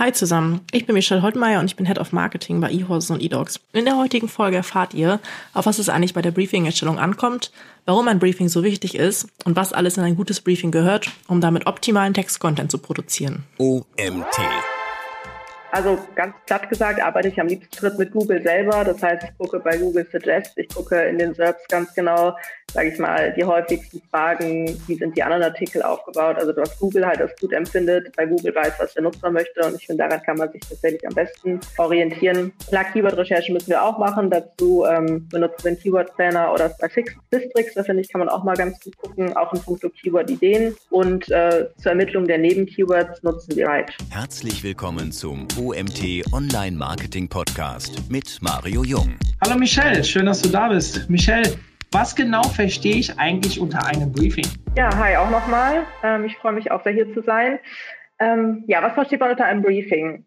Hi zusammen, ich bin Michelle Holtmeier und ich bin Head of Marketing bei eHorses und eDogs. In der heutigen Folge erfahrt ihr, auf was es eigentlich bei der Briefing-Erstellung ankommt, warum ein Briefing so wichtig ist und was alles in ein gutes Briefing gehört, um damit optimalen Text-Content zu produzieren. OMT also ganz platt gesagt arbeite ich am liebsten mit Google selber. Das heißt, ich gucke bei Google Suggest, ich gucke in den SERPs ganz genau, sage ich mal, die häufigsten Fragen, wie sind die anderen Artikel aufgebaut. Also was Google halt als gut empfindet, bei Google weiß, was der Nutzer möchte und ich finde, daran kann man sich tatsächlich am besten orientieren. Klar, Keyword-Recherche müssen wir auch machen. Dazu ähm, benutzen wir einen Keyword-Planner oder Fix Districts. Da finde ich, kann man auch mal ganz gut gucken, auch in puncto Keyword-Ideen. Und äh, zur Ermittlung der Neben-Keywords nutzen wir Write. Herzlich willkommen zum OMT Online Marketing Podcast mit Mario Jung. Hallo Michelle, schön, dass du da bist. Michelle, was genau verstehe ich eigentlich unter einem Briefing? Ja, hi auch nochmal. Ähm, ich freue mich auch sehr hier zu sein. Ähm, ja, was versteht man unter einem Briefing?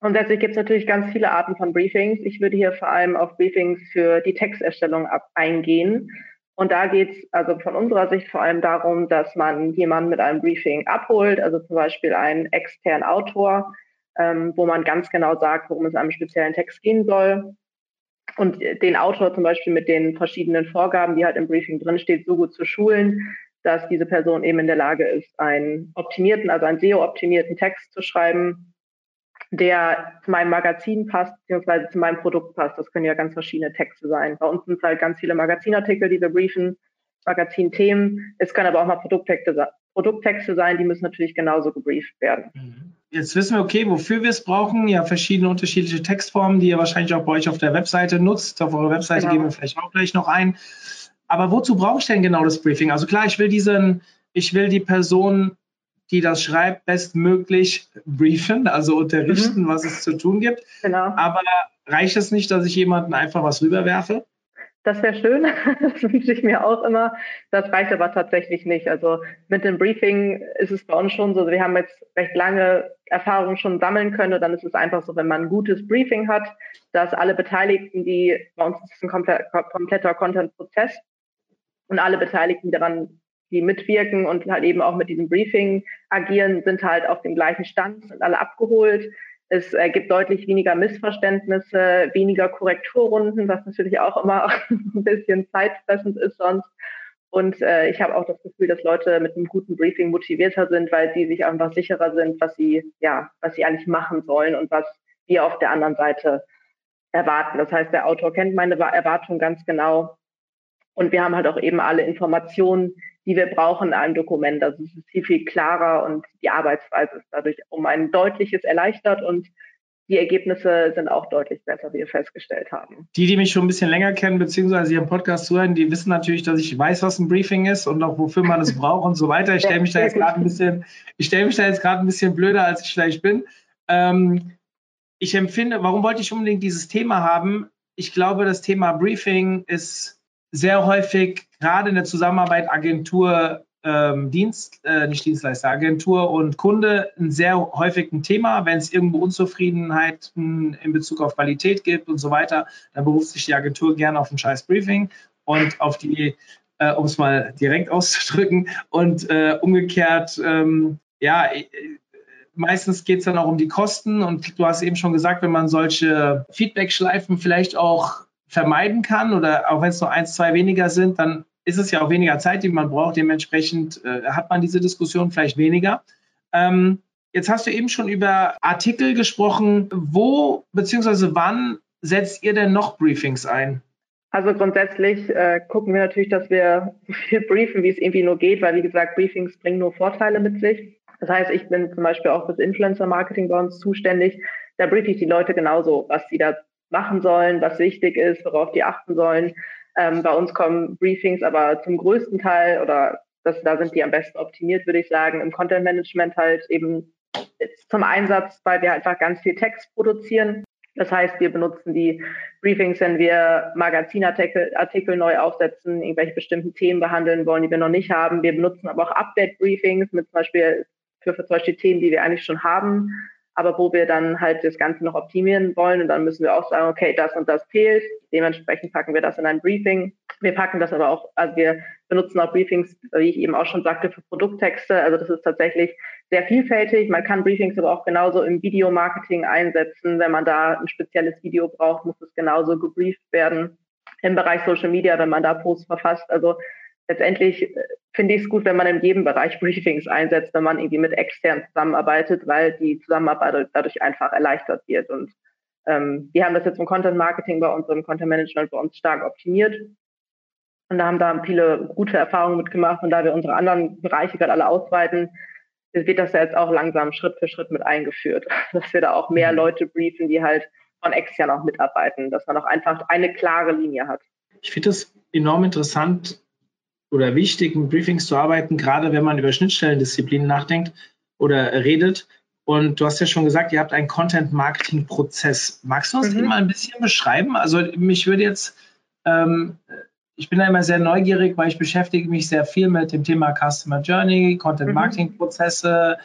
Grundsätzlich gibt es natürlich ganz viele Arten von Briefings. Ich würde hier vor allem auf Briefings für die Texterstellung eingehen. Und da geht es also von unserer Sicht vor allem darum, dass man jemanden mit einem Briefing abholt, also zum Beispiel einen externen Autor, ähm, wo man ganz genau sagt, worum es einem speziellen Text gehen soll. Und den Autor zum Beispiel mit den verschiedenen Vorgaben, die halt im Briefing drinsteht, so gut zu schulen, dass diese Person eben in der Lage ist, einen optimierten, also einen SEO-optimierten Text zu schreiben, der zu meinem Magazin passt, beziehungsweise zu meinem Produkt passt. Das können ja ganz verschiedene Texte sein. Bei uns sind es halt ganz viele Magazinartikel, die wir briefen, Magazinthemen. Es können aber auch mal Produkttexte, Produkttexte sein, die müssen natürlich genauso gebrieft werden. Mhm. Jetzt wissen wir, okay, wofür wir es brauchen. Ja, verschiedene unterschiedliche Textformen, die ihr wahrscheinlich auch bei euch auf der Webseite nutzt. Auf eurer Webseite genau. gehen wir vielleicht auch gleich noch ein. Aber wozu brauche ich denn genau das Briefing? Also klar, ich will diesen, ich will die Person, die das schreibt, bestmöglich briefen, also unterrichten, mhm. was es zu tun gibt. Genau. Aber reicht es nicht, dass ich jemanden einfach was rüberwerfe? Das wäre schön, das wünsche ich mir auch immer. Das reicht aber tatsächlich nicht. Also mit dem Briefing ist es bei uns schon so, wir haben jetzt recht lange Erfahrungen schon sammeln können. Und dann ist es einfach so, wenn man ein gutes Briefing hat, dass alle Beteiligten, die bei uns ist es ein kompletter Content-Prozess und alle Beteiligten daran, die mitwirken und halt eben auch mit diesem Briefing agieren, sind halt auf dem gleichen Stand, sind alle abgeholt. Es äh, gibt deutlich weniger Missverständnisse, weniger Korrekturrunden, was natürlich auch immer ein bisschen zeitfressend ist sonst. Und äh, ich habe auch das Gefühl, dass Leute mit einem guten Briefing motivierter sind, weil sie sich einfach sicherer sind, was sie, ja, was sie eigentlich machen sollen und was wir auf der anderen Seite erwarten. Das heißt, der Autor kennt meine Erwartungen ganz genau. Und wir haben halt auch eben alle Informationen, die wir brauchen in einem Dokument. Also es ist viel, viel klarer und die Arbeitsweise ist dadurch um ein deutliches erleichtert und die Ergebnisse sind auch deutlich besser, wie wir festgestellt haben. Die, die mich schon ein bisschen länger kennen, beziehungsweise ihren Podcast zuhören, die wissen natürlich, dass ich weiß, was ein Briefing ist und auch wofür man es braucht und so weiter. Ich stelle mich da jetzt gerade ein bisschen, ich stelle mich da jetzt gerade ein bisschen blöder, als ich vielleicht bin. Ähm, ich empfinde, warum wollte ich unbedingt dieses Thema haben? Ich glaube, das Thema Briefing ist sehr häufig gerade in der Zusammenarbeit Agentur, ähm, Dienst, äh, nicht Dienstleister, Agentur und Kunde ein sehr häufig ein Thema. Wenn es irgendwo Unzufriedenheiten in Bezug auf Qualität gibt und so weiter, dann beruft sich die Agentur gerne auf ein scheiß Briefing und auf die, äh, um es mal direkt auszudrücken, und äh, umgekehrt, ähm, ja, äh, meistens geht es dann auch um die Kosten und du hast eben schon gesagt, wenn man solche Feedback-Schleifen vielleicht auch vermeiden kann oder auch wenn es nur eins, zwei weniger sind, dann ist es ja auch weniger Zeit, die man braucht. Dementsprechend äh, hat man diese Diskussion vielleicht weniger. Ähm, jetzt hast du eben schon über Artikel gesprochen. Wo bzw. wann setzt ihr denn noch Briefings ein? Also grundsätzlich äh, gucken wir natürlich, dass wir viel briefen, wie es irgendwie nur geht, weil wie gesagt, Briefings bringen nur Vorteile mit sich. Das heißt, ich bin zum Beispiel auch fürs Influencer-Marketing bei uns zuständig. Da briefe ich die Leute genauso, was sie da machen sollen, was wichtig ist, worauf die achten sollen. Ähm, bei uns kommen Briefings aber zum größten Teil oder das, da sind die am besten optimiert, würde ich sagen, im Content Management halt eben zum Einsatz, weil wir einfach ganz viel Text produzieren. Das heißt, wir benutzen die Briefings, wenn wir Magazinartikel Artikel neu aufsetzen, irgendwelche bestimmten Themen behandeln wollen, die wir noch nicht haben. Wir benutzen aber auch Update-Briefings mit zum Beispiel für, für zum Beispiel Themen, die wir eigentlich schon haben, aber wo wir dann halt das Ganze noch optimieren wollen und dann müssen wir auch sagen, okay, das und das fehlt. Dementsprechend packen wir das in ein Briefing. Wir packen das aber auch, also wir benutzen auch Briefings, wie ich eben auch schon sagte, für Produkttexte. Also das ist tatsächlich sehr vielfältig. Man kann Briefings aber auch genauso im Videomarketing einsetzen. Wenn man da ein spezielles Video braucht, muss es genauso gebrieft werden. Im Bereich Social Media, wenn man da Posts verfasst. Also letztendlich äh, finde ich es gut, wenn man in jedem Bereich Briefings einsetzt, wenn man irgendwie mit extern zusammenarbeitet, weil die Zusammenarbeit dadurch einfach erleichtert wird. Und ähm, wir haben das jetzt im Content Marketing bei uns, im Content Management bei uns stark optimiert. Und da haben da viele gute Erfahrungen mitgemacht. Und da wir unsere anderen Bereiche gerade alle ausweiten, wird das ja jetzt auch langsam Schritt für Schritt mit eingeführt, dass wir da auch mehr mhm. Leute briefen, die halt von extern auch mitarbeiten, dass man auch einfach eine klare Linie hat. Ich finde es enorm interessant oder wichtig, mit Briefings zu arbeiten, gerade wenn man über Schnittstellendisziplinen nachdenkt oder redet. Und du hast ja schon gesagt, ihr habt einen Content-Marketing-Prozess. Magst du uns mhm. den mal ein bisschen beschreiben? Also mich würde jetzt ähm, ich bin da immer sehr neugierig, weil ich beschäftige mich sehr viel mit dem Thema Customer Journey, Content-Marketing-Prozesse,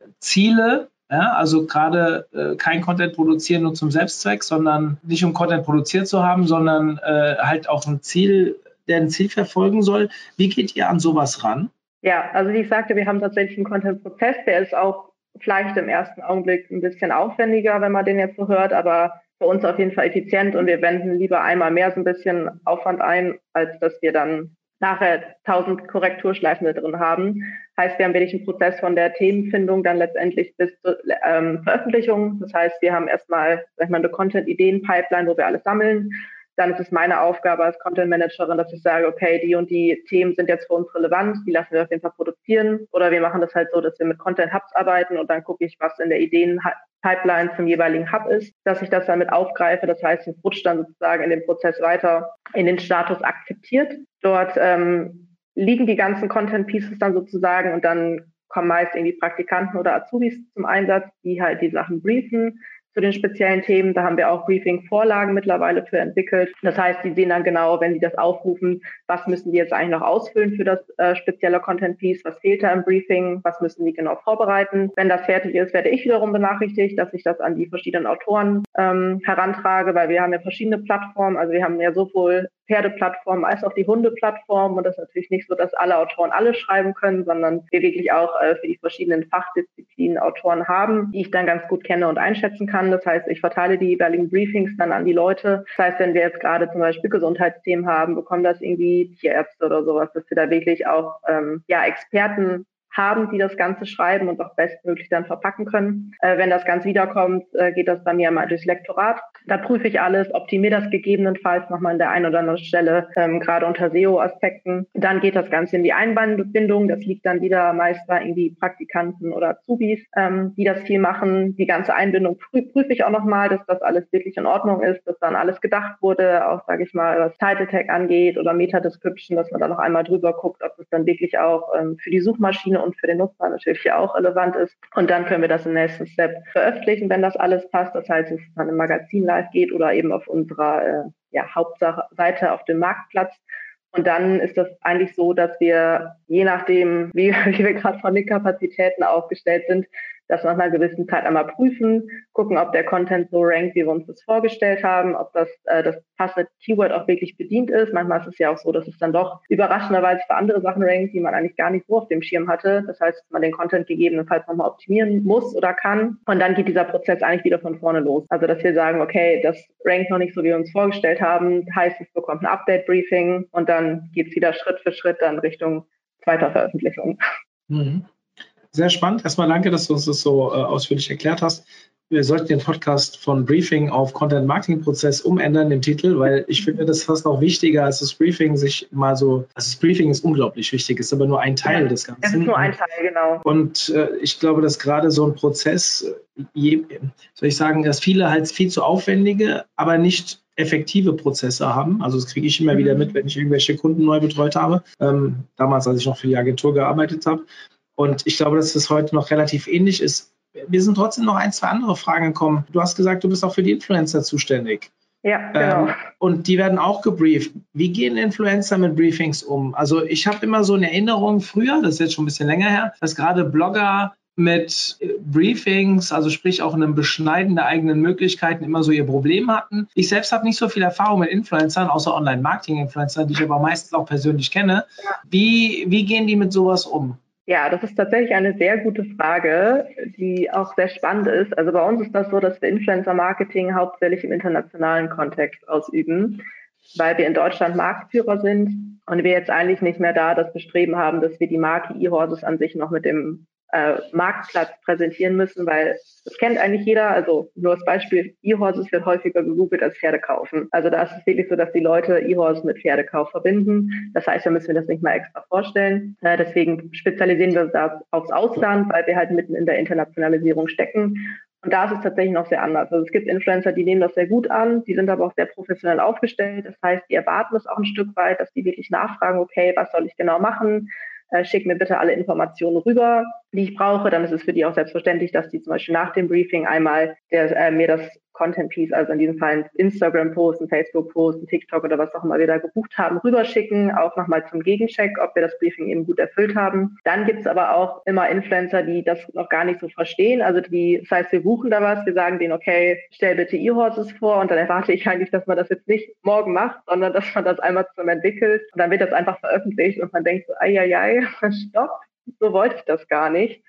mhm. Ziele. Ja, also gerade äh, kein Content produzieren nur zum Selbstzweck, sondern nicht um Content produziert zu haben, sondern äh, halt auch ein Ziel, der ein Ziel verfolgen soll. Wie geht ihr an sowas ran? Ja, also wie ich sagte, wir haben tatsächlich einen Content-Prozess, der ist auch vielleicht im ersten Augenblick ein bisschen aufwendiger, wenn man den jetzt so hört, aber für uns auf jeden Fall effizient und wir wenden lieber einmal mehr so ein bisschen Aufwand ein, als dass wir dann nachher tausend Korrekturschleifen drin haben. Heißt, wir haben wirklich einen Prozess von der Themenfindung dann letztendlich bis zur ähm, Veröffentlichung. Das heißt, wir haben erstmal sag ich mal, eine Content-Ideen-Pipeline, wo wir alles sammeln dann ist es meine Aufgabe als Content Managerin, dass ich sage, okay, die und die Themen sind jetzt für uns relevant, die lassen wir auf jeden Fall produzieren. Oder wir machen das halt so, dass wir mit Content Hubs arbeiten und dann gucke ich, was in der Ideenpipeline zum jeweiligen Hub ist, dass ich das damit aufgreife. Das heißt, es rutscht dann sozusagen in den Prozess weiter in den Status akzeptiert. Dort ähm, liegen die ganzen Content Pieces dann sozusagen und dann kommen meist irgendwie Praktikanten oder Azubis zum Einsatz, die halt die Sachen briefen zu den speziellen Themen. Da haben wir auch Briefing-Vorlagen mittlerweile für entwickelt. Das heißt, die sehen dann genau, wenn sie das aufrufen, was müssen die jetzt eigentlich noch ausfüllen für das äh, spezielle Content-Piece, was fehlt da im Briefing, was müssen die genau vorbereiten. Wenn das fertig ist, werde ich wiederum benachrichtigt, dass ich das an die verschiedenen Autoren ähm, herantrage, weil wir haben ja verschiedene Plattformen. Also wir haben ja sowohl Pferdeplattform als auch die Hundeplattform. Und das ist natürlich nicht so, dass alle Autoren alles schreiben können, sondern wir wirklich auch äh, für die verschiedenen Fachdisziplinen Autoren haben, die ich dann ganz gut kenne und einschätzen kann. Das heißt, ich verteile die jeweiligen Briefings dann an die Leute. Das heißt, wenn wir jetzt gerade zum Beispiel Gesundheitsthemen haben, bekommen das irgendwie Tierärzte oder sowas, dass wir da wirklich auch ähm, ja, Experten haben, die das Ganze schreiben und auch bestmöglich dann verpacken können. Äh, wenn das Ganze wiederkommt, äh, geht das bei mir mal durchs Lektorat. Da prüfe ich alles, optimiere das gegebenenfalls nochmal an der einen oder anderen Stelle, ähm, gerade unter SEO-Aspekten. Dann geht das Ganze in die Einbindung. Das liegt dann wieder meist bei irgendwie Praktikanten oder Azubis, ähm, die das viel machen. Die ganze Einbindung prü prüfe ich auch nochmal, dass das alles wirklich in Ordnung ist, dass dann alles gedacht wurde, auch, sage ich mal, was Title Tag angeht oder Meta-Description, dass man da noch einmal drüber guckt, ob es dann wirklich auch ähm, für die Suchmaschine und für den Nutzer natürlich auch relevant ist. Und dann können wir das im nächsten Step veröffentlichen, wenn das alles passt. Das heißt, es dann im Magazin live geht oder eben auf unserer äh, ja, Hauptseite auf dem Marktplatz. Und dann ist das eigentlich so, dass wir, je nachdem, wie, wie wir gerade von den Kapazitäten aufgestellt sind, das nach einer gewissen Zeit einmal prüfen, gucken, ob der Content so rankt, wie wir uns das vorgestellt haben, ob das, äh, das passende Keyword auch wirklich bedient ist. Manchmal ist es ja auch so, dass es dann doch überraschenderweise für andere Sachen rankt, die man eigentlich gar nicht so auf dem Schirm hatte. Das heißt, man den Content gegebenenfalls nochmal optimieren muss oder kann. Und dann geht dieser Prozess eigentlich wieder von vorne los. Also, dass wir sagen, okay, das rankt noch nicht so, wie wir uns vorgestellt haben, heißt, es bekommt ein Update-Briefing und dann geht es wieder Schritt für Schritt dann Richtung zweiter Veröffentlichung. Mhm. Sehr spannend. Erstmal danke, dass du uns das so äh, ausführlich erklärt hast. Wir sollten den Podcast von Briefing auf Content Marketing Prozess umändern, den Titel, weil ich finde das fast noch wichtiger als das Briefing, sich mal so, also das Briefing ist unglaublich wichtig, ist aber nur ein Teil ja, des Ganzen. Es ist nur ein Teil, genau. Und äh, ich glaube, dass gerade so ein Prozess, je, soll ich sagen, dass viele halt viel zu aufwendige, aber nicht effektive Prozesse haben. Also das kriege ich immer mhm. wieder mit, wenn ich irgendwelche Kunden neu betreut habe. Ähm, damals, als ich noch für die Agentur gearbeitet habe. Und ich glaube, dass das heute noch relativ ähnlich ist. Wir sind trotzdem noch ein, zwei andere Fragen gekommen. Du hast gesagt, du bist auch für die Influencer zuständig. Ja, genau. Ähm, und die werden auch gebrieft. Wie gehen Influencer mit Briefings um? Also ich habe immer so eine Erinnerung früher, das ist jetzt schon ein bisschen länger her, dass gerade Blogger mit äh, Briefings, also sprich auch einem Beschneiden der eigenen Möglichkeiten immer so ihr Problem hatten. Ich selbst habe nicht so viel Erfahrung mit Influencern, außer Online-Marketing-Influencern, die ich aber meistens auch persönlich kenne. Wie, wie gehen die mit sowas um? Ja, das ist tatsächlich eine sehr gute Frage, die auch sehr spannend ist. Also bei uns ist das so, dass wir Influencer-Marketing hauptsächlich im internationalen Kontext ausüben, weil wir in Deutschland Marktführer sind und wir jetzt eigentlich nicht mehr da das Bestreben haben, dass wir die Marke eHorses an sich noch mit dem äh, Marktplatz präsentieren müssen, weil das kennt eigentlich jeder. Also nur als Beispiel, E-Horses wird häufiger gegoogelt als Pferde kaufen. Also da ist es wirklich so, dass die Leute E-Horse mit Pferdekauf verbinden. Das heißt, da müssen wir das nicht mal extra vorstellen. Äh, deswegen spezialisieren wir uns da aufs Ausland, weil wir halt mitten in der Internationalisierung stecken. Und da ist es tatsächlich noch sehr anders. Also es gibt Influencer, die nehmen das sehr gut an, die sind aber auch sehr professionell aufgestellt. Das heißt, die erwarten es auch ein Stück weit, dass die wirklich nachfragen, okay, was soll ich genau machen? äh, schick mir bitte alle Informationen rüber, die ich brauche. Dann ist es für die auch selbstverständlich, dass die zum Beispiel nach dem Briefing einmal der, äh, mir das Content Piece, also in diesem Fall ein Instagram-Post, ein Facebook-Post, ein TikTok oder was auch immer wir da gebucht haben, rüberschicken, auch nochmal zum Gegencheck, ob wir das Briefing eben gut erfüllt haben. Dann gibt es aber auch immer Influencer, die das noch gar nicht so verstehen. Also die, das heißt, wir buchen da was, wir sagen denen, okay, stell bitte E-Horses vor und dann erwarte ich eigentlich, dass man das jetzt nicht morgen macht, sondern dass man das einmal zusammen entwickelt und dann wird das einfach veröffentlicht und man denkt so, ai, ai, ai, stopp, so wollte ich das gar nicht.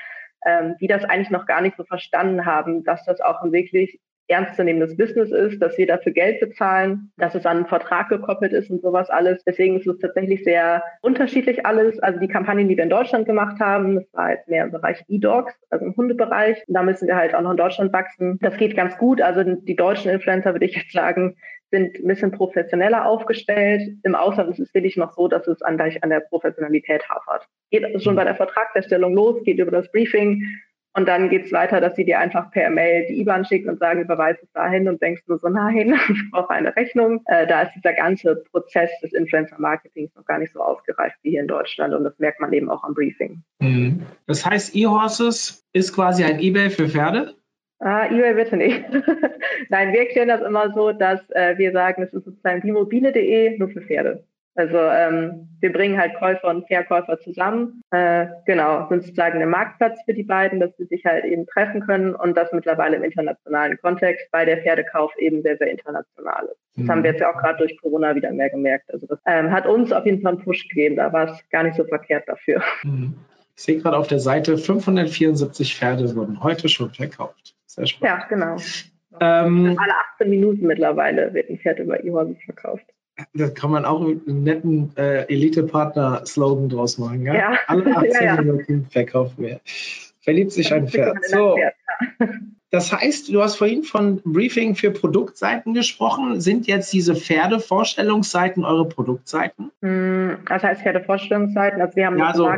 Ähm, die das eigentlich noch gar nicht so verstanden haben, dass das auch ein wirklich ernstzunehmendes Business ist, dass wir dafür Geld bezahlen, dass es an einen Vertrag gekoppelt ist und sowas alles. Deswegen ist es tatsächlich sehr unterschiedlich alles. Also die Kampagnen, die wir in Deutschland gemacht haben, das war jetzt mehr im Bereich E-Dogs, also im Hundebereich. Und da müssen wir halt auch noch in Deutschland wachsen. Das geht ganz gut. Also die deutschen Influencer, würde ich jetzt sagen, sind ein bisschen professioneller aufgestellt. Im Ausland ist es wirklich noch so, dass es an, an der Professionalität hapert. Geht schon bei der Vertragserstellung los, geht über das Briefing und dann geht es weiter, dass sie dir einfach per Mail die IBAN schicken und sagen, überweise es dahin und denkst du so, nein, ich brauche eine Rechnung. Äh, da ist dieser ganze Prozess des Influencer-Marketings noch gar nicht so ausgereift wie hier in Deutschland und das merkt man eben auch am Briefing. Mhm. Das heißt, eHorses ist quasi ein Ebay für Pferde? Ah, eBay bitte nicht. Nein, wir erklären das immer so, dass äh, wir sagen, es ist sozusagen die mobile.de nur für Pferde. Also ähm, wir bringen halt Käufer und Verkäufer zusammen. Äh, genau, sind sozusagen ein Marktplatz für die beiden, dass sie sich halt eben treffen können und das mittlerweile im internationalen Kontext, weil der Pferdekauf eben sehr, sehr international ist. Das mhm. haben wir jetzt ja auch gerade durch Corona wieder mehr gemerkt. Also das ähm, hat uns auf jeden Fall einen Push gegeben. Da war es gar nicht so verkehrt dafür. Mhm. Ich sehe gerade auf der Seite, 574 Pferde wurden heute schon verkauft. Sehr spannend. Ja, genau. Ähm, alle 18 Minuten mittlerweile wird ein Pferd über E-Horses verkauft. Da kann man auch einen netten äh, Elite-Partner-Slogan draus machen. Ja? ja. Alle 18 ja. Minuten verkauft mehr. Verliebt sich ein Pferd. So. Das heißt, du hast vorhin von Briefing für Produktseiten gesprochen. Sind jetzt diese Pferdevorstellungsseiten eure Produktseiten? Hm, das heißt Pferdevorstellungsseiten. Also wir haben ja, also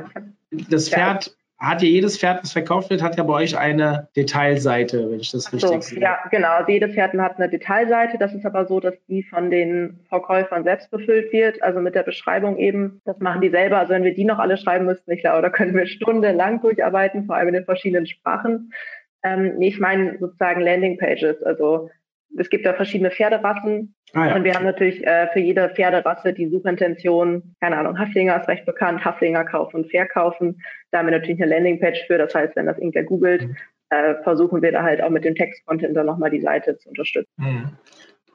das Pferd hat ja jedes Pferd, das verkauft wird, hat ja bei euch eine Detailseite, wenn ich das richtig so, sehe. Ja, genau. Also jedes Pferd hat eine Detailseite. Das ist aber so, dass die von den Verkäufern selbst befüllt wird, also mit der Beschreibung eben. Das machen die selber. Also wenn wir die noch alle schreiben müssten, ich glaube, da können wir stundenlang durcharbeiten, vor allem in den verschiedenen Sprachen. Ähm, nee, ich meine sozusagen Landingpages. Also es gibt da verschiedene Pferderassen ah, ja. und wir haben natürlich äh, für jede Pferderasse die Suchintention, keine Ahnung, Haflinger ist recht bekannt, Haflinger kaufen und verkaufen. Da haben wir natürlich eine Landingpage für, das heißt, wenn das irgendwer googelt, mhm. äh, versuchen wir da halt auch mit dem Textcontent dann nochmal die Seite zu unterstützen. Mhm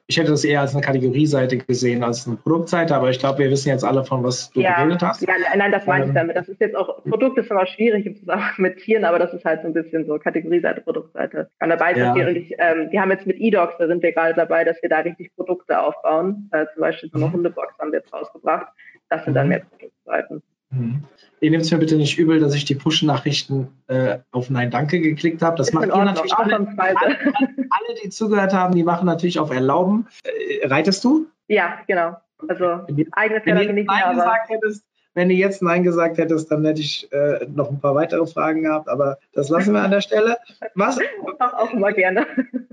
ich hätte das eher als eine Kategorieseite gesehen als eine Produktseite, aber ich glaube, wir wissen jetzt alle, von was du ja, geredet hast. Ja, nein, das meine ähm, ich damit. Das ist jetzt auch, Produkt ist immer schwierig im Zusammenhang mit Tieren, aber das ist halt so ein bisschen so Kategorieseite, Produktseite. Kann dabei ja. Und ich, ähm, wir haben jetzt mit E-Docs, da sind wir gerade dabei, dass wir da richtig Produkte aufbauen. Äh, zum Beispiel so eine mhm. Hundebox haben wir jetzt rausgebracht. Das sind dann mhm. mehr Produktseiten. Mhm. Ihr nehmt es mir bitte nicht übel, dass ich die Push-Nachrichten äh, auf Nein Danke geklickt habe. Das macht ihr natürlich alle, alle, alle, die zugehört haben, die machen natürlich auf Erlauben. Äh, reitest du? Ja, genau. Also eigene Fehler nicht mehr, aber... Gesagt hättest, wenn du jetzt Nein gesagt hättest, dann hätte ich äh, noch ein paar weitere Fragen gehabt, aber das lassen wir an der Stelle. Was? Auch immer gerne.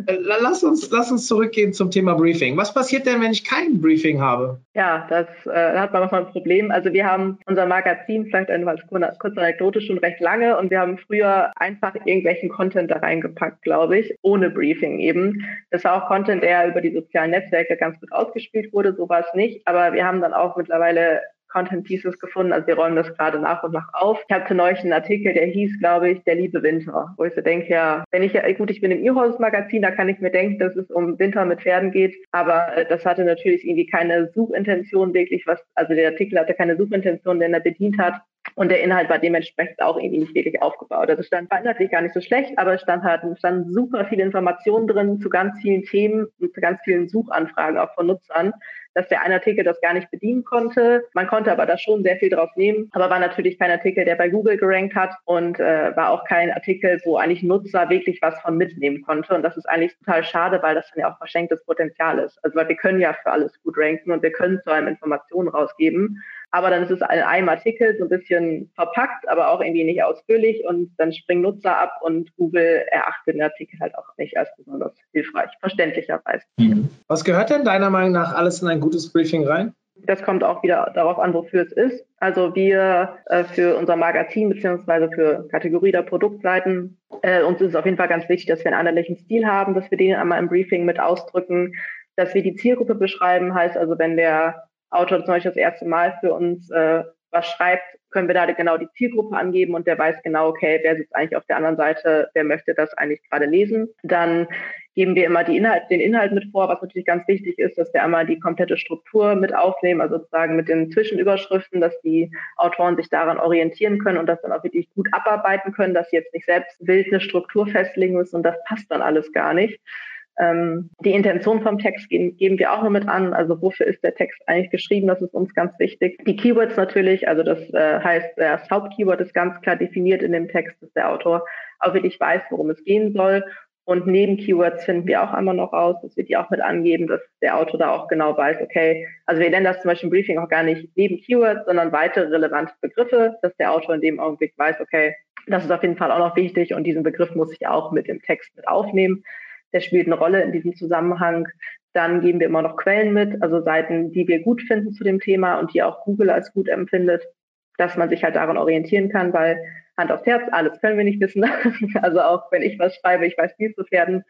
Äh, lass uns, lass uns zurückgehen zum Thema Briefing. Was passiert denn, wenn ich kein Briefing habe? Ja, das äh, hat man manchmal ein Problem. Also wir haben unser Magazin, vielleicht als kurze Anekdote, schon recht lange und wir haben früher einfach irgendwelchen Content da reingepackt, glaube ich, ohne Briefing eben. Das war auch Content, der über die sozialen Netzwerke ganz gut ausgespielt wurde, so war es nicht. Aber wir haben dann auch mittlerweile Content Pieces gefunden. Also wir räumen das gerade nach und nach auf. Ich hatte neulich einen Artikel, der hieß, glaube ich, Der liebe Winter, wo ich so denke, ja, wenn ich, gut, ich bin im E-Horse Magazin, da kann ich mir denken, dass es um Winter mit Pferden geht, aber äh, das hatte natürlich irgendwie keine Suchintention wirklich, was, also der Artikel hatte keine Suchintention, den er bedient hat. Und der Inhalt war dementsprechend auch irgendwie nicht wirklich aufgebaut. Also stand war inhaltlich gar nicht so schlecht, aber es stand halt, standen super viele Informationen drin zu ganz vielen Themen und zu ganz vielen Suchanfragen auch von Nutzern dass der eine Artikel das gar nicht bedienen konnte. Man konnte aber da schon sehr viel draus nehmen, aber war natürlich kein Artikel, der bei Google gerankt hat und äh, war auch kein Artikel, wo eigentlich Nutzer wirklich was von mitnehmen konnte. Und das ist eigentlich total schade, weil das dann ja auch verschenktes Potenzial ist. Also weil wir können ja für alles gut ranken und wir können zu einem Informationen rausgeben. Aber dann ist es in einem Artikel so ein bisschen verpackt, aber auch irgendwie nicht ausführlich und dann springen Nutzer ab und Google erachtet den Artikel halt auch nicht als besonders hilfreich, verständlicherweise. Mhm. Was gehört denn deiner Meinung nach alles in ein gutes Briefing rein? Das kommt auch wieder darauf an, wofür es ist. Also wir äh, für unser Magazin beziehungsweise für Kategorie der Produktseiten, äh, uns ist es auf jeden Fall ganz wichtig, dass wir einen einheitlichen Stil haben, dass wir den einmal im Briefing mit ausdrücken, dass wir die Zielgruppe beschreiben, heißt also, wenn der Autor zum Beispiel das erste Mal für uns äh, was schreibt, können wir da genau die Zielgruppe angeben und der weiß genau, okay, wer sitzt eigentlich auf der anderen Seite, wer möchte das eigentlich gerade lesen. Dann geben wir immer Inhalt, den Inhalt mit vor, was natürlich ganz wichtig ist, dass wir einmal die komplette Struktur mit aufnehmen, also sozusagen mit den Zwischenüberschriften, dass die Autoren sich daran orientieren können und das dann auch wirklich gut abarbeiten können, dass sie jetzt nicht selbst wild eine Struktur festlegen müssen und das passt dann alles gar nicht. Ähm, die Intention vom Text geben, geben wir auch noch mit an. Also wofür ist der Text eigentlich geschrieben? Das ist uns ganz wichtig. Die Keywords natürlich, also das äh, heißt, das Hauptkeyword ist ganz klar definiert in dem Text, dass der Autor auch wirklich weiß, worum es gehen soll. Und neben Keywords finden wir auch einmal noch raus, dass wir die auch mit angeben, dass der Autor da auch genau weiß, okay, also wir nennen das zum Beispiel im Briefing auch gar nicht neben Keywords, sondern weitere relevante Begriffe, dass der Autor in dem Augenblick weiß, okay, das ist auf jeden Fall auch noch wichtig und diesen Begriff muss ich auch mit im Text mit aufnehmen der spielt eine Rolle in diesem Zusammenhang. Dann geben wir immer noch Quellen mit, also Seiten, die wir gut finden zu dem Thema und die auch Google als gut empfindet, dass man sich halt daran orientieren kann, weil Hand aufs Herz, alles können wir nicht wissen. also auch wenn ich was schreibe, ich weiß nie zu werden,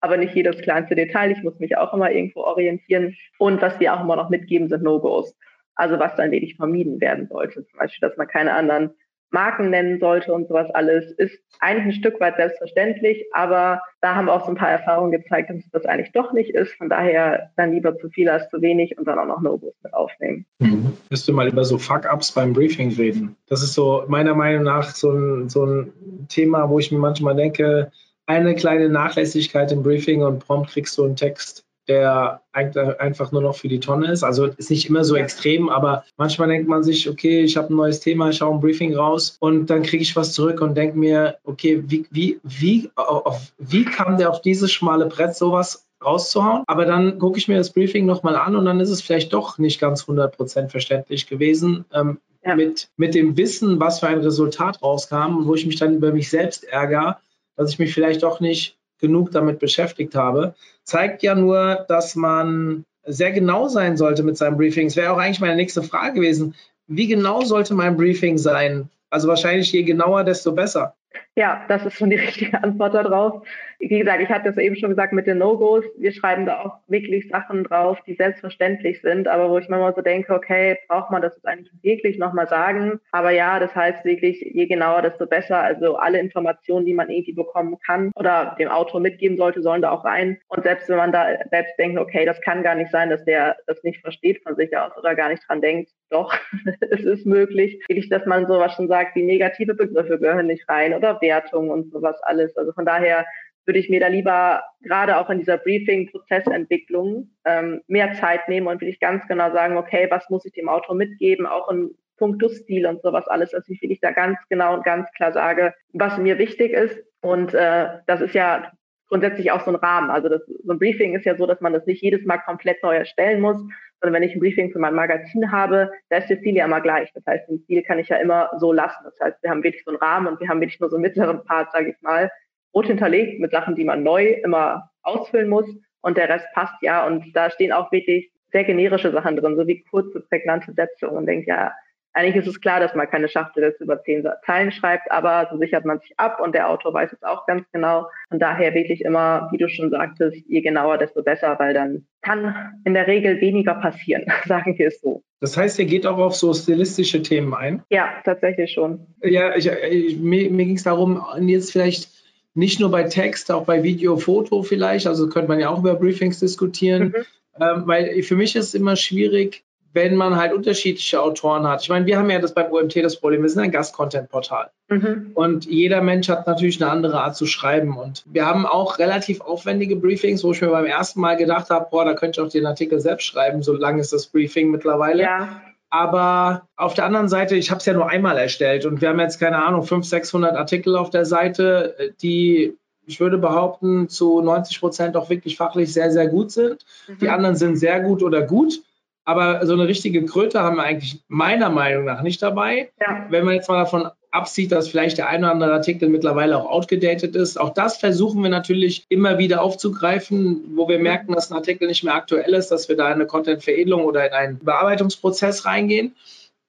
aber nicht jedes kleinste Detail. Ich muss mich auch immer irgendwo orientieren. Und was wir auch immer noch mitgeben, sind No-Gos. Also was dann wirklich vermieden werden sollte. Zum Beispiel, dass man keine anderen Marken nennen sollte und sowas alles, ist eigentlich ein Stück weit selbstverständlich, aber da haben auch so ein paar Erfahrungen gezeigt, dass das eigentlich doch nicht ist. Von daher dann lieber zu viel als zu wenig und dann auch noch No-Gos mit aufnehmen. Mhm. Du mal über so Fuck-Ups beim Briefing reden? Das ist so meiner Meinung nach so ein, so ein Thema, wo ich mir manchmal denke, eine kleine Nachlässigkeit im Briefing und prompt kriegst du einen Text der einfach nur noch für die Tonne ist. Also ist nicht immer so extrem, aber manchmal denkt man sich, okay, ich habe ein neues Thema, ich schaue ein Briefing raus und dann kriege ich was zurück und denke mir, okay, wie, wie, wie, auf, wie kam der auf dieses schmale Brett sowas rauszuhauen. Aber dann gucke ich mir das Briefing nochmal an und dann ist es vielleicht doch nicht ganz 100% verständlich gewesen. Ähm, ja. mit, mit dem Wissen, was für ein Resultat rauskam, wo ich mich dann über mich selbst ärgere, dass ich mich vielleicht doch nicht genug damit beschäftigt habe, zeigt ja nur, dass man sehr genau sein sollte mit seinem Briefing. Es wäre auch eigentlich meine nächste Frage gewesen. Wie genau sollte mein Briefing sein? Also wahrscheinlich je genauer, desto besser. Ja, das ist schon die richtige Antwort darauf. Wie gesagt, ich hatte das eben schon gesagt mit den No-Gos. Wir schreiben da auch wirklich Sachen drauf, die selbstverständlich sind, aber wo ich manchmal so denke, okay, braucht man das jetzt eigentlich wirklich nochmal sagen? Aber ja, das heißt wirklich, je genauer, desto besser. Also alle Informationen, die man irgendwie bekommen kann oder dem Autor mitgeben sollte, sollen da auch rein. Und selbst wenn man da selbst denkt, okay, das kann gar nicht sein, dass der das nicht versteht von sich aus oder gar nicht dran denkt, doch, es ist möglich, wirklich, dass man sowas schon sagt, wie negative Begriffe gehören nicht rein oder Wertung und sowas alles. Also von daher würde ich mir da lieber gerade auch in dieser Briefing-Prozessentwicklung ähm, mehr Zeit nehmen und wirklich ganz genau sagen, okay, was muss ich dem Autor mitgeben, auch in puncto Stil und sowas alles, dass ich da ganz genau und ganz klar sage, was mir wichtig ist. Und äh, das ist ja grundsätzlich auch so ein Rahmen. Also das, so ein Briefing ist ja so, dass man das nicht jedes Mal komplett neu erstellen muss, sondern wenn ich ein Briefing für mein Magazin habe, da ist der Stil ja immer gleich. Das heißt, den Stil kann ich ja immer so lassen. Das heißt, wir haben wirklich so einen Rahmen und wir haben wirklich nur so einen mittleren Part, sage ich mal, rot hinterlegt mit Sachen, die man neu immer ausfüllen muss und der Rest passt ja. Und da stehen auch wirklich sehr generische Sachen drin, so wie kurze, prägnante Sätze und denkt, ja, eigentlich ist es klar, dass man keine Schachtel über zehn Zeilen schreibt, aber so sichert man sich ab und der Autor weiß es auch ganz genau. Und daher wirklich immer, wie du schon sagtest, je genauer, desto besser, weil dann kann in der Regel weniger passieren, sagen wir es so. Das heißt, ihr geht auch auf so stilistische Themen ein? Ja, tatsächlich schon. Ja, ich, ich, mir, mir ging es darum, jetzt vielleicht nicht nur bei Text, auch bei Video, Foto vielleicht. Also könnte man ja auch über Briefings diskutieren. Mhm. Ähm, weil für mich ist es immer schwierig, wenn man halt unterschiedliche Autoren hat. Ich meine, wir haben ja das beim OMT das Problem, wir sind ein Gast-Content-Portal. Mhm. Und jeder Mensch hat natürlich eine andere Art zu schreiben. Und wir haben auch relativ aufwendige Briefings, wo ich mir beim ersten Mal gedacht habe, boah, da könnte ich auch den Artikel selbst schreiben, so lang ist das Briefing mittlerweile. Ja. Aber auf der anderen Seite, ich habe es ja nur einmal erstellt und wir haben jetzt keine Ahnung, 500, 600 Artikel auf der Seite, die ich würde behaupten, zu 90 Prozent auch wirklich fachlich sehr, sehr gut sind. Mhm. Die anderen sind sehr gut oder gut. Aber so eine richtige Kröte haben wir eigentlich meiner Meinung nach nicht dabei. Ja. Wenn man jetzt mal davon absieht, dass vielleicht der eine oder andere Artikel mittlerweile auch outgedatet ist. Auch das versuchen wir natürlich immer wieder aufzugreifen, wo wir merken, dass ein Artikel nicht mehr aktuell ist, dass wir da in eine Content-Veredelung oder in einen Bearbeitungsprozess reingehen.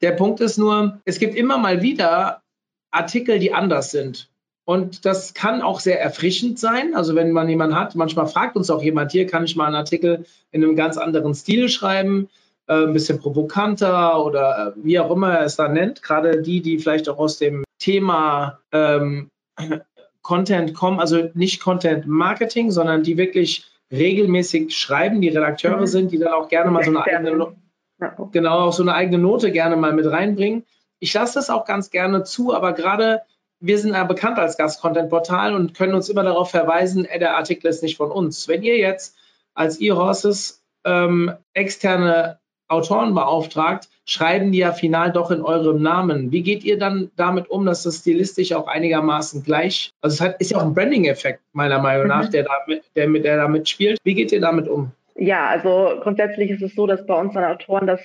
Der Punkt ist nur, es gibt immer mal wieder Artikel, die anders sind. Und das kann auch sehr erfrischend sein. Also wenn man jemanden hat, manchmal fragt uns auch jemand, hier kann ich mal einen Artikel in einem ganz anderen Stil schreiben äh, ein bisschen provokanter oder äh, wie auch immer er es da nennt. Gerade die, die vielleicht auch aus dem Thema ähm, Content kommen, also nicht Content Marketing, sondern die wirklich regelmäßig schreiben, die Redakteure mhm. sind, die dann auch gerne mal so eine eigene, no genau, auch so eine eigene Note gerne mal mit reinbringen. Ich lasse das auch ganz gerne zu, aber gerade wir sind ja bekannt als Gast-Content-Portal und können uns immer darauf verweisen, ey, der Artikel ist nicht von uns. Wenn ihr jetzt als E-Horses ähm, externe Autoren beauftragt, schreiben die ja final doch in eurem Namen. Wie geht ihr dann damit um, dass das stilistisch auch einigermaßen gleich, also es hat, ist ja auch ein Branding-Effekt meiner Meinung nach, mhm. der, da mit, der, mit, der da mitspielt. Wie geht ihr damit um? Ja, also grundsätzlich ist es so, dass bei unseren Autoren das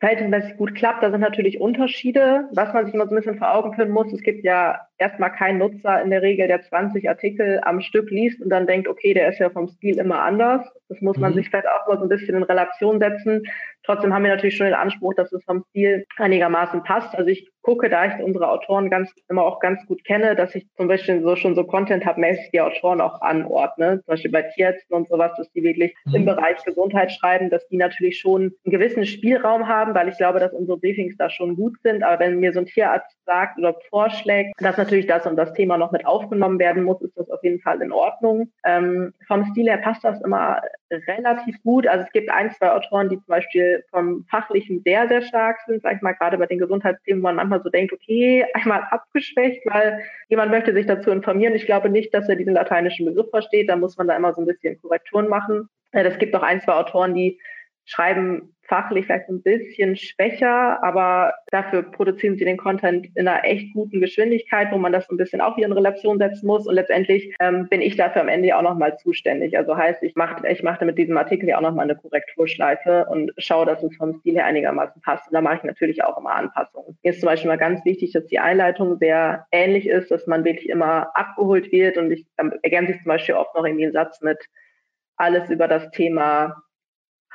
verhältnismäßig gut klappt. Da sind natürlich Unterschiede, was man sich immer so ein bisschen vor Augen führen muss. Es gibt ja erstmal keinen Nutzer in der Regel, der 20 Artikel am Stück liest und dann denkt, okay, der ist ja vom Stil immer anders. Das muss man mhm. sich vielleicht auch mal so ein bisschen in Relation setzen. Trotzdem haben wir natürlich schon den Anspruch, dass es vom Stil einigermaßen passt. Also ich gucke, da ich unsere Autoren ganz immer auch ganz gut kenne, dass ich zum Beispiel so schon so Content mäßig die Autoren auch anordne. Zum Beispiel bei Tierärzten und sowas, dass die wirklich mhm. im Bereich Gesundheit schreiben, dass die natürlich schon einen gewissen Spielraum haben, weil ich glaube, dass unsere Briefings da schon gut sind. Aber wenn mir so ein Tierarzt sagt oder vorschlägt, dass natürlich das und das Thema noch mit aufgenommen werden muss, ist das auf jeden Fall in Ordnung. Ähm, vom Stil her passt das immer relativ gut. Also es gibt ein, zwei Autoren, die zum Beispiel vom Fachlichen sehr, sehr stark sind, sag ich mal, gerade bei den Gesundheitsthemen, wo man manchmal so denkt, okay, einmal abgeschwächt, weil jemand möchte sich dazu informieren. Ich glaube nicht, dass er diesen lateinischen Begriff versteht. Da muss man da immer so ein bisschen Korrekturen machen. Es äh, gibt auch ein, zwei Autoren, die schreiben fachlich vielleicht ein bisschen schwächer, aber dafür produzieren sie den Content in einer echt guten Geschwindigkeit, wo man das ein bisschen auch wieder in Relation setzen muss. Und letztendlich ähm, bin ich dafür am Ende ja auch nochmal zuständig. Also heißt, ich mache ich mache mit diesem Artikel ja auch nochmal eine Korrekturschleife und schaue, dass es vom Stil her einigermaßen passt. Und da mache ich natürlich auch immer Anpassungen. Mir ist zum Beispiel mal ganz wichtig, dass die Einleitung sehr ähnlich ist, dass man wirklich immer abgeholt wird. Und ich ähm, ergänze ich zum Beispiel oft noch irgendwie einen Satz mit alles über das Thema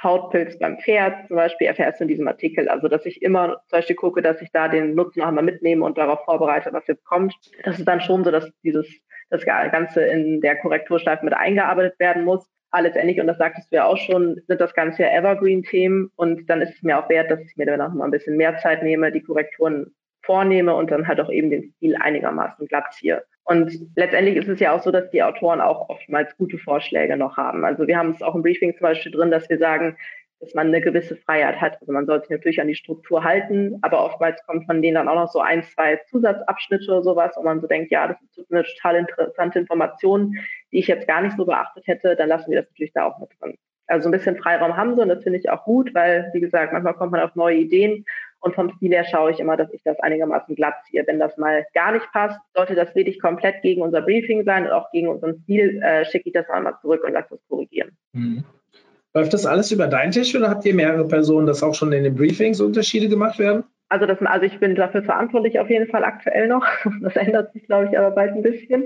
Hautpilz beim Pferd zum Beispiel erfährst du in diesem Artikel. Also, dass ich immer zum Beispiel gucke, dass ich da den Nutzen noch einmal mitnehme und darauf vorbereite, was jetzt kommt. Das ist dann schon so, dass dieses, das Ganze in der Korrekturschleife mit eingearbeitet werden muss. Aber letztendlich, und das sagtest du ja auch schon, sind das Ganze ja Evergreen-Themen und dann ist es mir auch wert, dass ich mir dann noch mal ein bisschen mehr Zeit nehme, die Korrekturen vornehme und dann halt auch eben den Stil einigermaßen glatt ziehe. Und letztendlich ist es ja auch so, dass die Autoren auch oftmals gute Vorschläge noch haben. Also wir haben es auch im Briefing zum Beispiel drin, dass wir sagen, dass man eine gewisse Freiheit hat. Also man sollte sich natürlich an die Struktur halten, aber oftmals kommt von denen dann auch noch so ein, zwei Zusatzabschnitte oder sowas, wo man so denkt, ja, das ist eine total interessante Information, die ich jetzt gar nicht so beachtet hätte, dann lassen wir das natürlich da auch mit drin. Also ein bisschen Freiraum haben sie und das finde ich auch gut, weil, wie gesagt, manchmal kommt man auf neue Ideen und vom Stil her schaue ich immer, dass ich das einigermaßen glatt ziehe. Wenn das mal gar nicht passt, sollte das wirklich komplett gegen unser Briefing sein und auch gegen unseren Stil, äh, schicke ich das einmal zurück und lasse das korrigieren. Mhm. Läuft das alles über deinen Tisch oder habt ihr mehrere Personen, dass auch schon in den Briefings Unterschiede gemacht werden? Also, das, also ich bin dafür verantwortlich auf jeden Fall aktuell noch. Das ändert sich, glaube ich, aber bald ein bisschen.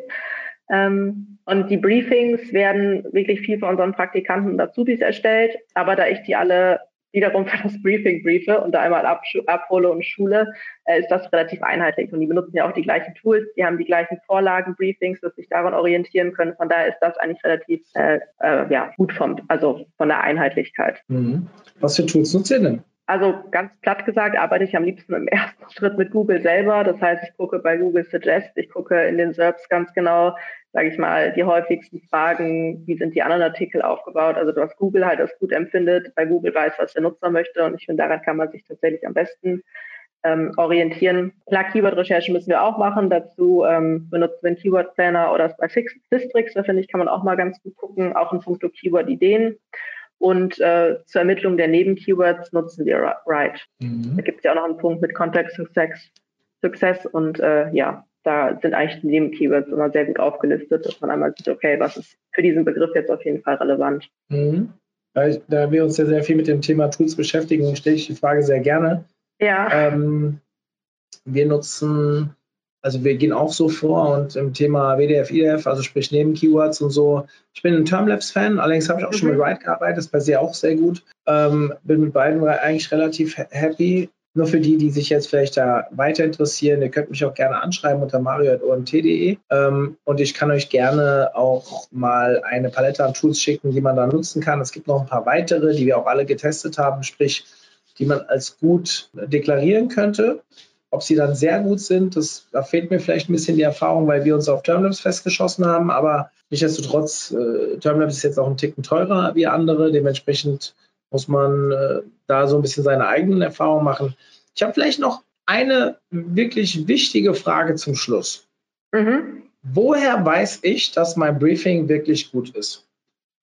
Ähm, und die Briefings werden wirklich viel von unseren Praktikanten und Azubis erstellt. Aber da ich die alle wiederum für das Briefing briefe und da einmal abhole und schule, äh, ist das relativ einheitlich. Und die benutzen ja auch die gleichen Tools, die haben die gleichen Vorlagen, Briefings, dass sich daran orientieren können. Von daher ist das eigentlich relativ äh, äh, ja, gut vom, also von der Einheitlichkeit. Mhm. Was für Tools nutzt ihr denn? Also ganz platt gesagt arbeite ich am liebsten im ersten Schritt mit Google selber. Das heißt, ich gucke bei Google Suggest, ich gucke in den SERPs ganz genau, sage ich mal, die häufigsten Fragen, wie sind die anderen Artikel aufgebaut, also was Google halt als gut empfindet, weil Google weiß, was der Nutzer möchte und ich finde, daran kann man sich tatsächlich am besten ähm, orientieren. Klar, Keyword-Recherche müssen wir auch machen. Dazu ähm, benutzen wir einen Keyword-Planner oder bei Districts. Da finde ich, kann man auch mal ganz gut gucken, auch in puncto Keyword-Ideen. Und äh, zur Ermittlung der Nebenkeywords nutzen wir Write. Mhm. Da gibt es ja auch noch einen Punkt mit Context Success, Success und äh, ja, da sind eigentlich die Nebenkeywords immer sehr gut aufgelistet, dass man einmal sieht, okay, was ist für diesen Begriff jetzt auf jeden Fall relevant. Mhm. Da wir uns ja sehr viel mit dem Thema Tools beschäftigen, stelle ich die Frage sehr gerne. Ja. Ähm, wir nutzen also wir gehen auch so vor und im Thema WDF, IDF, also sprich neben Keywords und so. Ich bin ein Termlabs-Fan, allerdings habe ich auch mhm. schon mit Write gearbeitet, das ist bei sehr auch sehr gut. Ähm, bin mit beiden eigentlich relativ happy. Nur für die, die sich jetzt vielleicht da weiter interessieren, ihr könnt mich auch gerne anschreiben unter mario.omt.de ähm, und ich kann euch gerne auch mal eine Palette an Tools schicken, die man da nutzen kann. Es gibt noch ein paar weitere, die wir auch alle getestet haben, sprich, die man als gut deklarieren könnte. Ob sie dann sehr gut sind, das, da fehlt mir vielleicht ein bisschen die Erfahrung, weil wir uns auf Termlabs festgeschossen haben. Aber nichtsdestotrotz, äh, Termlabs ist jetzt auch ein Ticken teurer wie andere. Dementsprechend muss man äh, da so ein bisschen seine eigenen Erfahrungen machen. Ich habe vielleicht noch eine wirklich wichtige Frage zum Schluss. Mhm. Woher weiß ich, dass mein Briefing wirklich gut ist?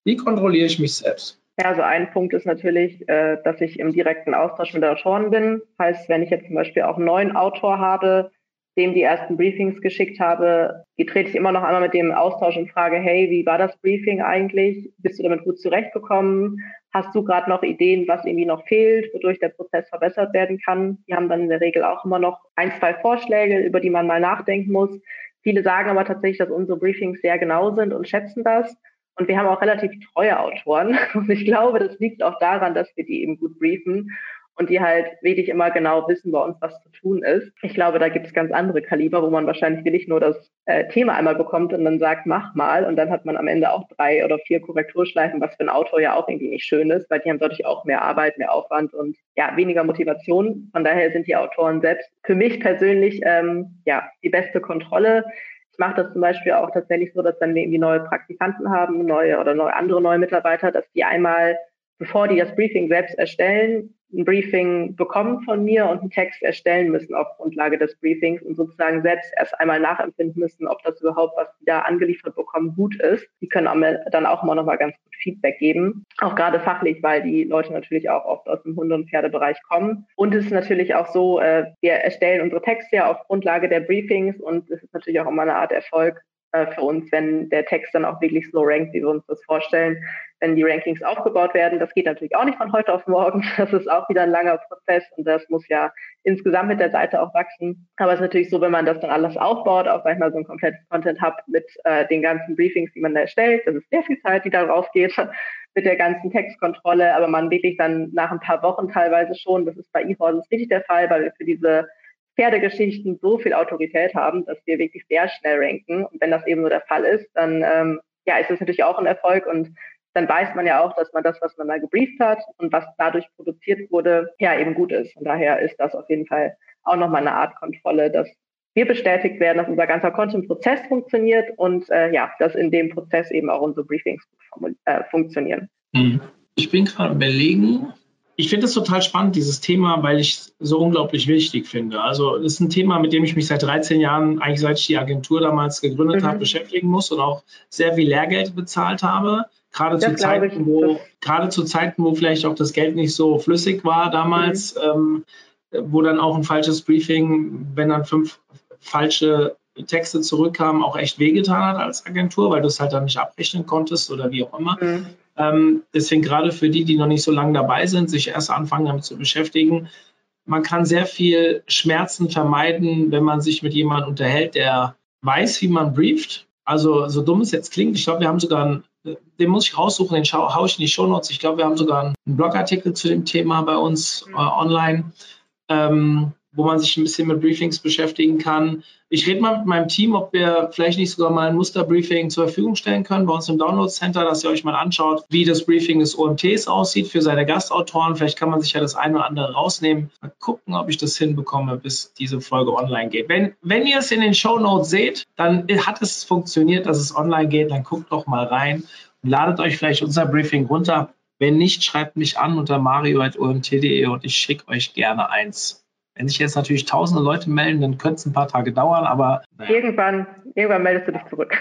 Wie kontrolliere ich mich selbst? Ja, also ein Punkt ist natürlich, äh, dass ich im direkten Austausch mit Autoren bin. Heißt, wenn ich jetzt zum Beispiel auch einen neuen Autor habe, dem die ersten Briefings geschickt habe, die trete ich immer noch einmal mit dem Austausch und frage, hey, wie war das Briefing eigentlich? Bist du damit gut zurechtgekommen? Hast du gerade noch Ideen, was irgendwie noch fehlt, wodurch der Prozess verbessert werden kann? Die haben dann in der Regel auch immer noch ein, zwei Vorschläge, über die man mal nachdenken muss. Viele sagen aber tatsächlich, dass unsere Briefings sehr genau sind und schätzen das. Und wir haben auch relativ treue Autoren. Und ich glaube, das liegt auch daran, dass wir die eben gut briefen und die halt wirklich immer genau wissen bei uns, was zu tun ist. Ich glaube, da gibt es ganz andere Kaliber, wo man wahrscheinlich wirklich nur das äh, Thema einmal bekommt und dann sagt, mach mal. Und dann hat man am Ende auch drei oder vier Korrekturschleifen, was für ein Autor ja auch irgendwie nicht schön ist, weil die haben dadurch auch mehr Arbeit, mehr Aufwand und ja, weniger Motivation. Von daher sind die Autoren selbst für mich persönlich ähm, ja die beste Kontrolle. Ich mache das zum Beispiel auch tatsächlich so, dass wenn wir irgendwie neue Praktikanten haben, neue oder neue andere neue Mitarbeiter, dass die einmal, bevor die das Briefing selbst erstellen, ein Briefing bekommen von mir und einen Text erstellen müssen auf Grundlage des Briefings und sozusagen selbst erst einmal nachempfinden müssen, ob das überhaupt, was die da angeliefert bekommen, gut ist. Die können dann auch immer noch mal ganz gut Feedback geben. Auch gerade fachlich, weil die Leute natürlich auch oft aus dem Hunde- und Pferdebereich kommen. Und es ist natürlich auch so, äh, wir erstellen unsere Texte ja auf Grundlage der Briefings und es ist natürlich auch immer eine Art Erfolg, äh, für uns, wenn der Text dann auch wirklich so rankt, wie wir uns das vorstellen, wenn die Rankings aufgebaut werden. Das geht natürlich auch nicht von heute auf morgen. Das ist auch wieder ein langer Prozess und das muss ja insgesamt mit der Seite auch wachsen. Aber es ist natürlich so, wenn man das dann alles aufbaut, auch manchmal so ein komplettes Content Hub mit äh, den ganzen Briefings, die man da erstellt, das ist sehr viel Zeit, die da drauf geht mit der ganzen Textkontrolle, aber man wirklich dann nach ein paar Wochen teilweise schon, das ist bei eHorses richtig der Fall, weil wir für diese Pferdegeschichten so viel Autorität haben, dass wir wirklich sehr schnell ranken. Und wenn das eben so der Fall ist, dann ähm, ja, ist es natürlich auch ein Erfolg und dann weiß man ja auch, dass man das, was man da gebrieft hat und was dadurch produziert wurde, ja eben gut ist. Von daher ist das auf jeden Fall auch nochmal eine Art Kontrolle, dass wir bestätigt werden, dass unser ganzer Content-Prozess funktioniert und äh, ja, dass in dem Prozess eben auch unsere Briefings äh, funktionieren. Hm. Ich bin gerade überlegen, ich finde es total spannend, dieses Thema, weil ich es so unglaublich wichtig finde. Also es ist ein Thema, mit dem ich mich seit 13 Jahren, eigentlich seit ich die Agentur damals gegründet mhm. habe, beschäftigen muss und auch sehr viel Lehrgeld bezahlt habe. Gerade zu Zeiten, wo, gerade zu Zeiten, wo vielleicht auch das Geld nicht so flüssig war damals, mhm. ähm, wo dann auch ein falsches Briefing, wenn dann fünf falsche Texte zurückkamen, auch echt wehgetan hat als Agentur, weil du es halt dann nicht abrechnen konntest oder wie auch immer. Mhm. Ähm, deswegen gerade für die, die noch nicht so lange dabei sind, sich erst anfangen damit zu beschäftigen. Man kann sehr viel Schmerzen vermeiden, wenn man sich mit jemandem unterhält, der weiß, wie man brieft. Also so dumm es jetzt klingt, ich glaube, wir haben sogar einen, den muss ich raussuchen, den haue ich in die Show Notes. Ich glaube, wir haben sogar einen Blogartikel zu dem Thema bei uns äh, online. Ähm, wo man sich ein bisschen mit Briefings beschäftigen kann. Ich rede mal mit meinem Team, ob wir vielleicht nicht sogar mal ein Musterbriefing zur Verfügung stellen können bei uns im Download Center, dass ihr euch mal anschaut, wie das Briefing des OMTs aussieht für seine Gastautoren. Vielleicht kann man sich ja das eine oder andere rausnehmen. Mal gucken, ob ich das hinbekomme, bis diese Folge online geht. Wenn, wenn ihr es in den Show Notes seht, dann hat es funktioniert, dass es online geht. Dann guckt doch mal rein und ladet euch vielleicht unser Briefing runter. Wenn nicht, schreibt mich an unter mario.omt.de und ich schicke euch gerne eins. Wenn sich jetzt natürlich tausende Leute melden, dann könnte es ein paar Tage dauern, aber. Naja. Irgendwann, irgendwann meldest du dich zurück.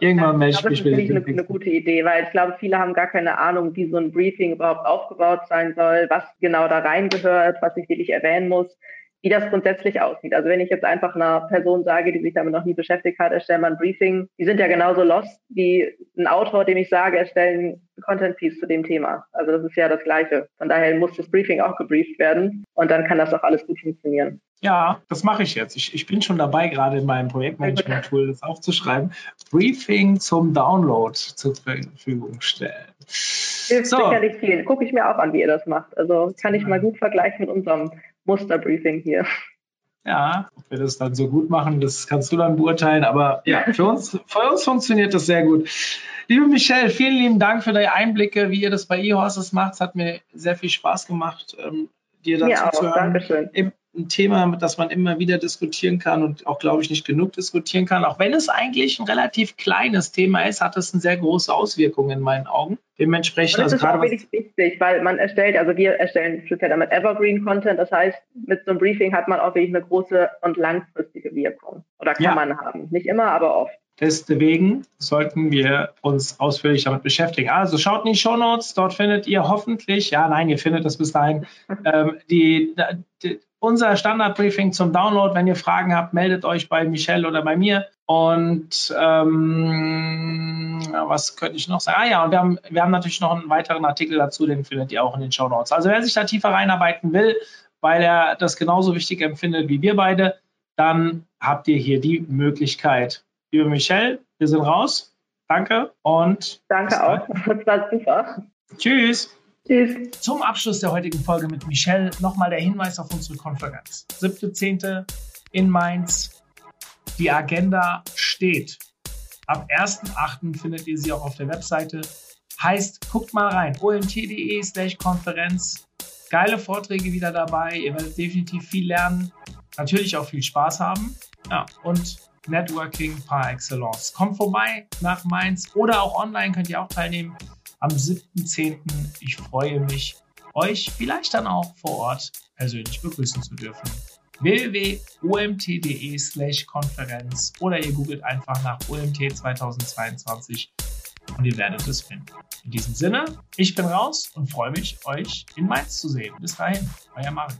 Irgendwann melde ich, mich wieder. Das ist eine, eine gute Idee, weil ich glaube, viele haben gar keine Ahnung, wie so ein Briefing überhaupt aufgebaut sein soll, was genau da reingehört, was ich wirklich erwähnen muss wie das grundsätzlich aussieht. Also wenn ich jetzt einfach einer Person sage, die sich damit noch nie beschäftigt hat, erstellen mal ein Briefing, die sind ja genauso lost wie ein Autor, dem ich sage, erstellen ein Content Piece zu dem Thema. Also das ist ja das Gleiche. Von daher muss das Briefing auch gebrieft werden und dann kann das auch alles gut funktionieren. Ja, das mache ich jetzt. Ich, ich bin schon dabei, gerade in meinem Projektmanagement-Tool das aufzuschreiben. Briefing zum Download zur Verfügung stellen. Hilft so. sicherlich viel. Gucke ich mir auch an, wie ihr das macht. Also kann ich mal gut vergleichen mit unserem Musterbriefing hier. Ja, ob wir das dann so gut machen, das kannst du dann beurteilen. Aber ja, für uns, für uns funktioniert das sehr gut. Liebe Michelle, vielen lieben Dank für deine Einblicke, wie ihr das bei eHorses macht. Es hat mir sehr viel Spaß gemacht, ähm, dir dazu auch, zu hören. Dankeschön ein Thema, das man immer wieder diskutieren kann und auch, glaube ich, nicht genug diskutieren kann. Auch wenn es eigentlich ein relativ kleines Thema ist, hat es eine sehr große Auswirkung in meinen Augen. Dementsprechend, und das also ist auch wirklich wichtig, weil man erstellt, also wir erstellen speziell damit Evergreen Content. Das heißt, mit so einem Briefing hat man auch wirklich eine große und langfristige Wirkung. Oder kann ja. man haben. Nicht immer, aber oft. Deswegen sollten wir uns ausführlich damit beschäftigen. Also schaut in die Show Notes, dort findet ihr hoffentlich, ja, nein, ihr findet das bis dahin, ähm, die, die, unser Standardbriefing zum Download. Wenn ihr Fragen habt, meldet euch bei Michelle oder bei mir. Und ähm, was könnte ich noch sagen? Ah ja, und wir haben, wir haben natürlich noch einen weiteren Artikel dazu, den findet ihr auch in den Show Notes. Also wer sich da tiefer reinarbeiten will, weil er das genauso wichtig empfindet wie wir beide, dann habt ihr hier die Möglichkeit. Liebe Michelle, wir sind raus. Danke und. Danke auch. Das war super. Tschüss. Tschüss. Zum Abschluss der heutigen Folge mit Michelle nochmal der Hinweis auf unsere Konferenz. 7.10. in Mainz. Die Agenda steht. Ab 1.8. findet ihr sie auch auf der Webseite. Heißt, guckt mal rein. omt.de slash Konferenz. Geile Vorträge wieder dabei. Ihr werdet definitiv viel lernen. Natürlich auch viel Spaß haben. Ja, und Networking par excellence. Kommt vorbei nach Mainz oder auch online könnt ihr auch teilnehmen am 7.10. Ich freue mich, euch vielleicht dann auch vor Ort persönlich begrüßen zu dürfen. www.omt.de slash Konferenz oder ihr googelt einfach nach OMT 2022 und ihr werdet es finden. In diesem Sinne, ich bin raus und freue mich, euch in Mainz zu sehen. Bis dahin, euer Mario.